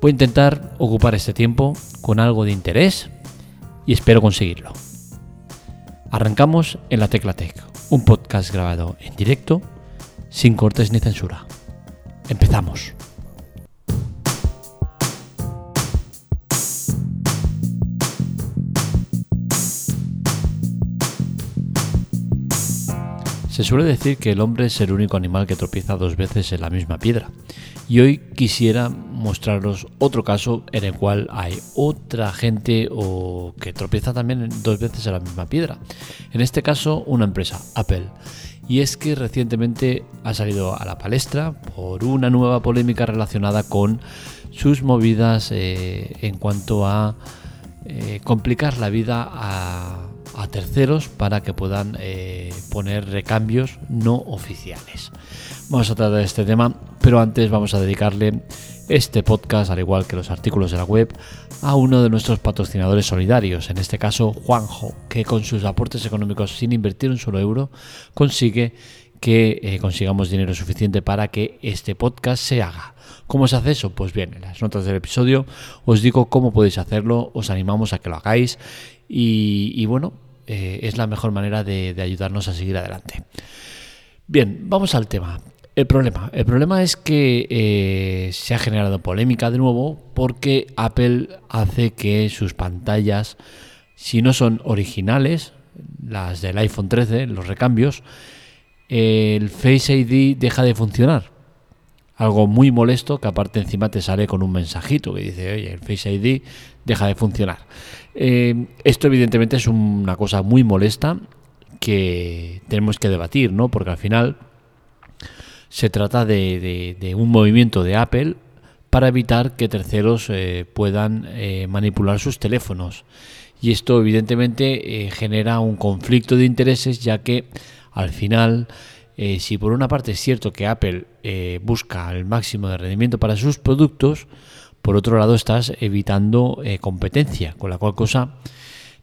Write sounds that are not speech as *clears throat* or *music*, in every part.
Voy a intentar ocupar este tiempo con algo de interés y espero conseguirlo. Arrancamos en la Tecla Tech, un podcast grabado en directo, sin cortes ni censura. Empezamos. Se suele decir que el hombre es el único animal que tropieza dos veces en la misma piedra. Y hoy quisiera mostraros otro caso en el cual hay otra gente o que tropieza también dos veces en la misma piedra. En este caso, una empresa, Apple. Y es que recientemente ha salido a la palestra por una nueva polémica relacionada con sus movidas eh, en cuanto a eh, complicar la vida a terceros para que puedan eh, poner recambios no oficiales. Vamos a tratar este tema, pero antes vamos a dedicarle este podcast, al igual que los artículos de la web, a uno de nuestros patrocinadores solidarios, en este caso Juanjo, que con sus aportes económicos sin invertir un solo euro consigue que eh, consigamos dinero suficiente para que este podcast se haga. ¿Cómo se hace eso? Pues bien, en las notas del episodio os digo cómo podéis hacerlo, os animamos a que lo hagáis y bueno, eh, es la mejor manera de, ayudarnos a seguir adelante. Bien, vamos al tema. El problema. El problema es que eh, se ha generado polémica de nuevo porque Apple hace que sus pantallas, si no son originales, las del iPhone 13, los recambios, el Face ID deja de funcionar. Algo muy molesto que aparte encima te sale con un mensajito que dice, oye, el Face ID deja de funcionar. Eh, esto evidentemente es una cosa muy molesta que tenemos que debatir, ¿no? Porque al final se trata de, un movimiento de Apple para evitar que terceros eh, puedan eh, manipular sus teléfonos. Y esto evidentemente genera un conflicto de intereses ya que al final, si por una parte es cierto que Apple busca el máximo de rendimiento para sus productos, por otro lado, estás evitando eh, competencia, con la cual cosa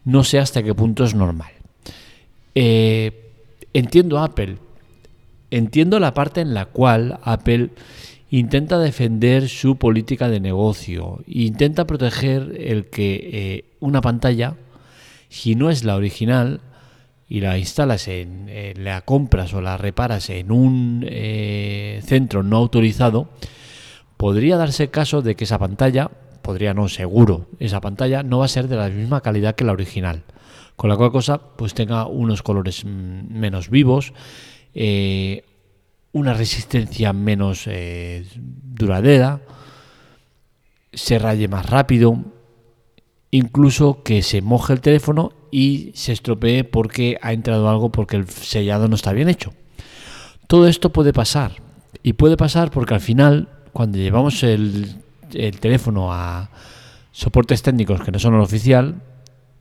no sé hasta qué punto es normal. Eh, entiendo Apple, entiendo la parte en la cual Apple intenta defender su política de negocio, intenta proteger el que eh, una pantalla, si no es la original, y la instalas en, la compras o la reparas en un centro no autorizado, podría darse caso de que esa pantalla, podría no, seguro, esa pantalla no va a ser de la misma calidad que la original. Con la cual cosa, pues tenga unos colores mm, menos vivos, eh, una resistencia menos eh, duradera, se raye más rápido, incluso que se moje el teléfono y se estropee porque ha entrado algo porque el sellado no está bien hecho. Todo esto puede pasar. Y puede pasar porque al final cuando llevamos el, teléfono a soportes técnicos que no son el oficial,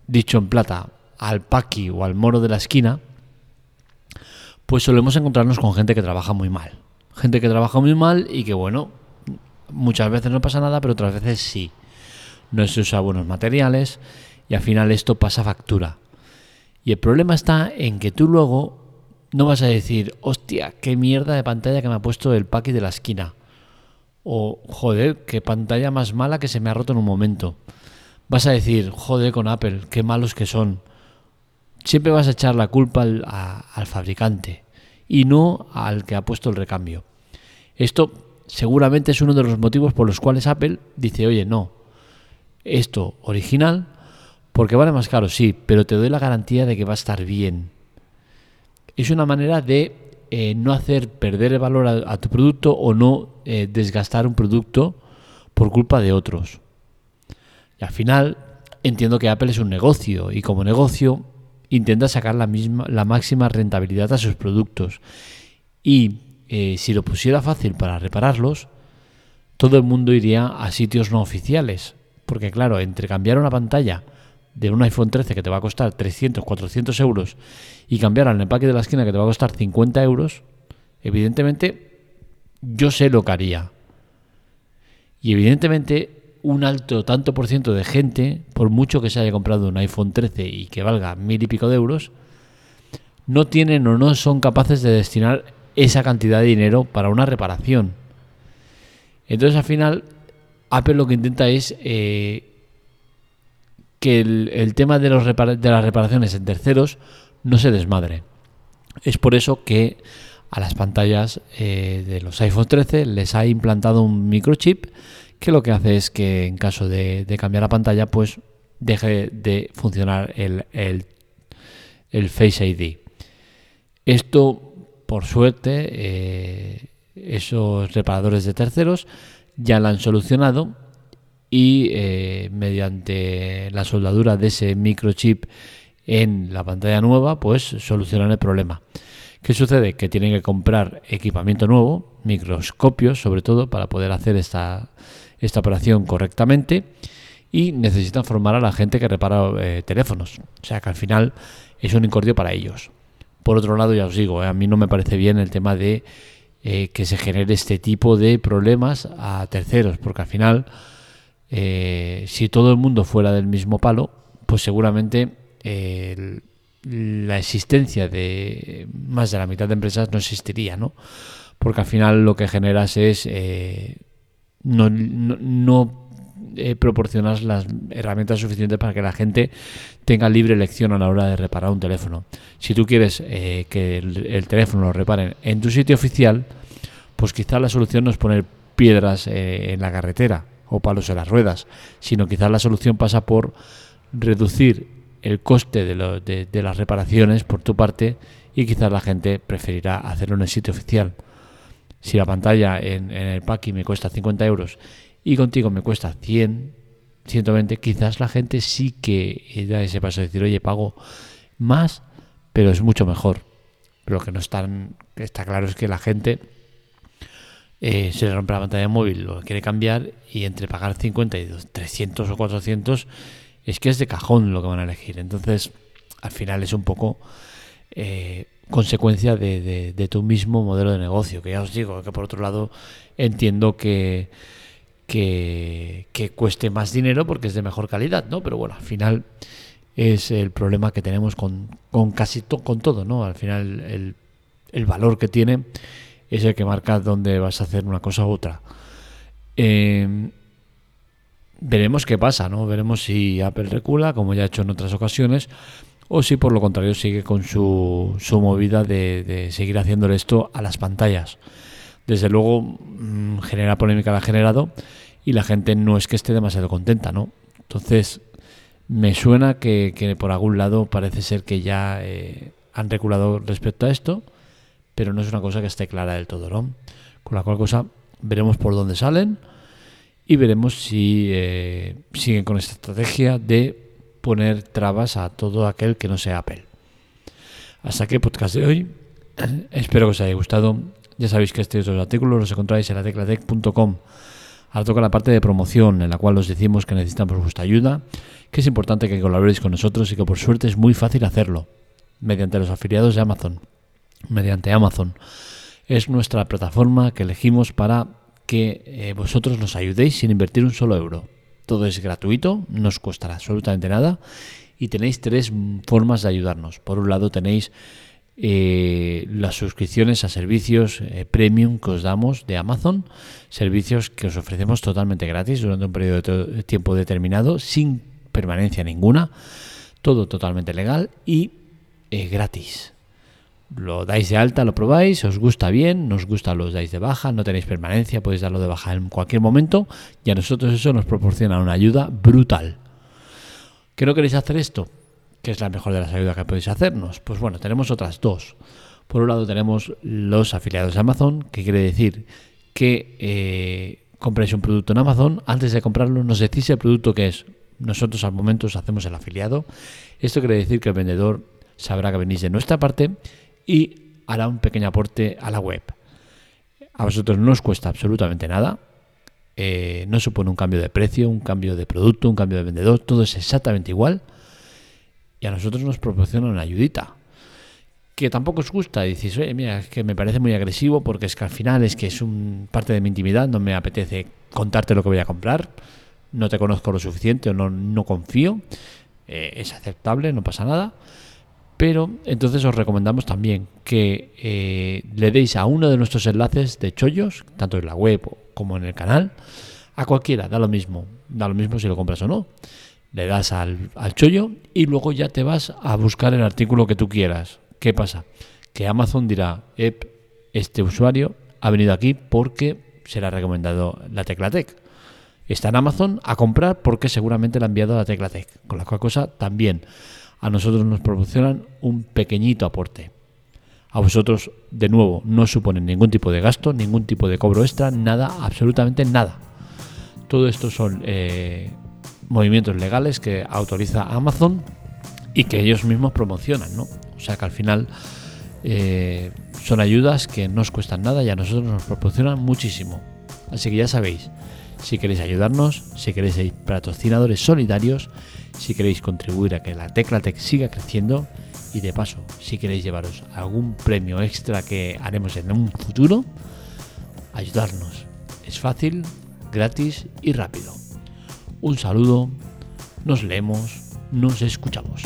dicho en plata, al paqui o al moro de la esquina, pues solemos encontrarnos con gente que trabaja muy mal. Gente que trabaja muy mal y que, bueno, muchas veces no pasa nada, pero otras veces sí. No se usa buenos materiales y al final esto pasa factura. Y el problema está en que tú luego no vas a decir, hostia, qué mierda de pantalla que me ha puesto el paqui de la esquina. O, joder, qué pantalla más mala que se me ha roto en un momento. Vas a decir, joder con Apple, qué malos que son. Siempre vas a echar la culpa al, fabricante y no al que ha puesto el recambio. Esto seguramente es uno de los motivos por los cuales Apple dice, oye, no, esto original, porque vale más caro, sí, pero te doy la garantía de que va a estar bien. Es una manera de eh, no hacer perder el valor a, tu producto o no eh, desgastar un producto por culpa de otros. Y al final entiendo que Apple es un negocio y como negocio intenta sacar la, misma, la máxima rentabilidad a sus productos. Y eh, si lo pusiera fácil para repararlos, todo el mundo iría a sitios no oficiales. Porque claro, entre cambiar una pantalla de un iPhone 13 que te va a costar 300, 400 euros y cambiar al empaque de la esquina que te va a costar 50 euros, evidentemente yo sé lo que haría. Y evidentemente un alto tanto por ciento de gente, por mucho que se haya comprado un iPhone 13 y que valga mil y pico de euros, no tienen o no son capaces de destinar esa cantidad de dinero para una reparación. Entonces al final Apple lo que intenta es eh, que el, tema de, los de las reparaciones en terceros no se desmadre. Es por eso que a las pantallas eh, de los iPhone 13 les ha implantado un microchip que lo que hace es que en caso de, cambiar la pantalla pues deje de funcionar el, el Face ID. Esto por suerte, eh, esos reparadores de terceros ya la han solucionado y eh, mediante la soldadura de ese microchip en la pantalla nueva, pues solucionan el problema. ¿Qué sucede? Que tienen que comprar equipamiento nuevo, microscopios sobre todo, para poder hacer esta, esta operación correctamente y necesitan formar a la gente que repara eh, teléfonos. O sea que al final es un incordio para ellos. Por otro lado, ya os digo, eh, a mí no me parece bien el tema de que se genere este tipo de problemas a terceros, porque al final, eh, si todo el mundo fuera del mismo palo, pues seguramente la existencia de más de la mitad de empresas no existiría, ¿no? Porque al final lo que generas es no, no eh, proporcionas las herramientas suficientes para que la gente tenga libre elección a la hora de reparar un teléfono. Si tú quieres eh, que el, teléfono lo reparen en tu sitio oficial, pues quizás la solución no es poner piedras eh, en la carretera o palos en las ruedas, sino quizás la solución pasa por reducir el coste de, de, las reparaciones por tu parte y quizás la gente preferirá hacerlo en el sitio oficial. Si la pantalla en, el packing me cuesta 50 euros y contigo me cuesta 100, 120, quizás la gente sí que da ese paso de decir, oye, pago más, pero es mucho mejor. Lo que no está claro es que la gente eh, se le rompe la pantalla móvil, lo quiere cambiar y entre pagar 50 y 300 o 400 es que es de cajón lo que van a elegir. Entonces, al final es un poco eh, consecuencia de, tu mismo modelo de negocio, que ya os digo, que por otro lado entiendo que que, cueste más dinero porque es de mejor calidad, ¿no? Pero bueno, al final es el problema que tenemos con, con casi con todo, ¿no? Al final el, el, valor que tiene es el que marca dónde vas a hacer una cosa u otra. Em, veremos qué pasa, ¿no? Veremos si Apple recula, como ya ha hecho en otras ocasiones, o si por lo contrario sigue con su, su movida de, de seguir haciéndole esto a las pantallas desde luego mm, genera polémica la ha generado y la gente no es que esté demasiado contenta, ¿no? Entonces, me suena que, por algún lado parece ser que ya eh, han reculado respecto a esto, pero no es una cosa que esté clara del todo, ¿no? Con la cual cosa veremos por dónde salen y veremos si eh, siguen con esta estrategia de poner trabas a todo aquel que no sea Apple. Hasta aquí el podcast de hoy. *clears throat* Espero que os haya gustado. Ya sabéis que estos artículos los encontráis en la teclatec.com. Ahora toca la parte de promoción, en la cual os decimos que necesitamos vuestra ayuda, que es importante que colaboréis con nosotros y que por suerte es muy fácil hacerlo, mediante los afiliados de Amazon. Mediante Amazon. Es nuestra plataforma que elegimos para que eh, vosotros nos ayudéis sin invertir un solo euro. Todo es gratuito, no os costará absolutamente nada y tenéis tres formas de ayudarnos. Por un lado tenéis eh, las suscripciones a servicios eh, premium que os damos de Amazon, servicios que os ofrecemos totalmente gratis durante un periodo de tiempo determinado, sin permanencia ninguna, todo totalmente legal y gratis. Lo dais de alta, lo probáis, os gusta bien, nos gusta, los dais de baja, no tenéis permanencia, podéis darlo de baja en cualquier momento y a nosotros eso nos proporciona una ayuda brutal. ¿Que no queréis hacer esto? ¿Qué es la mejor de las ayudas que podéis hacernos? Pues bueno, tenemos otras dos. Por un lado tenemos los afiliados de Amazon, que quiere decir que eh, compréis un producto en Amazon, antes de comprarlo nos decís el producto que es. Nosotros al momento os hacemos el afiliado. Esto quiere decir que el vendedor sabrá que venís de nuestra parte y hará un pequeño aporte a la web. A vosotros no os cuesta absolutamente nada. eh, no supone un cambio de precio, un cambio de producto, un cambio de vendedor, todo es exactamente igual. Y a nosotros nos proporciona una ayudita. Que tampoco os gusta, y dices, oye, mira, es que me parece muy agresivo porque es que al final es que es un parte de mi intimidad, no me apetece contarte lo que voy a comprar, no te conozco lo suficiente o no, no confío, eh, es aceptable, no pasa nada. Pero entonces os recomendamos también que eh, le deis a uno de nuestros enlaces de chollos, tanto en la web como en el canal, a cualquiera, da lo mismo, da lo mismo si lo compras o no. Le das al, chollo y luego ya te vas a buscar el artículo que tú quieras. ¿Qué pasa? Que Amazon dirá, este usuario ha venido aquí porque se le ha recomendado la Teclatec. Está en Amazon a comprar porque seguramente le ha enviado la Teclatec. Con la cual cosa también a nosotros nos proporcionan un pequeñito aporte. A vosotros, de nuevo, no suponen ningún tipo de gasto, ningún tipo de cobro extra, nada, absolutamente nada. Todo esto son eh, movimientos legales que autoriza Amazon y que ellos mismos promocionan, ¿no? O sea que al final eh, son ayudas que no os cuestan nada y a nosotros nos proporcionan muchísimo. Así que ya sabéis, si queréis ayudarnos, si queréis ser patrocinadores solidarios, si queréis contribuir a que la Teclatec siga creciendo y de paso, si queréis llevaros algún premio extra que haremos en un futuro, ayudarnos. Es fácil, gratis y rápido. Un saludo, nos leemos, nos escuchamos.